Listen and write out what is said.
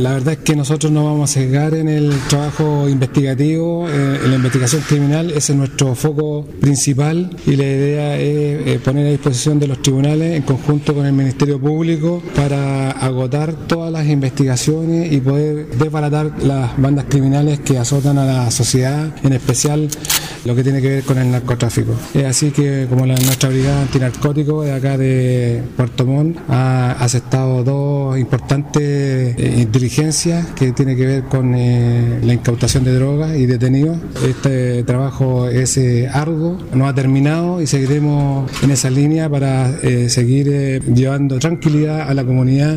La verdad es que nosotros no vamos a cegar en el trabajo investigativo, eh, en la investigación criminal, ese es nuestro foco principal y la idea es eh, poner a disposición de los tribunales en conjunto con el Ministerio Público para agotar todas las investigaciones y poder desbaratar las bandas criminales que azotan a la sociedad, en especial lo que tiene que ver con el narcotráfico. así que como nuestra brigada antinarcótico de acá de Puerto Montt ha aceptado dos importantes eh, que tiene que ver con eh, la incautación de drogas y detenidos. Este trabajo es eh, arduo, no ha terminado y seguiremos en esa línea para eh, seguir llevando tranquilidad a la comunidad.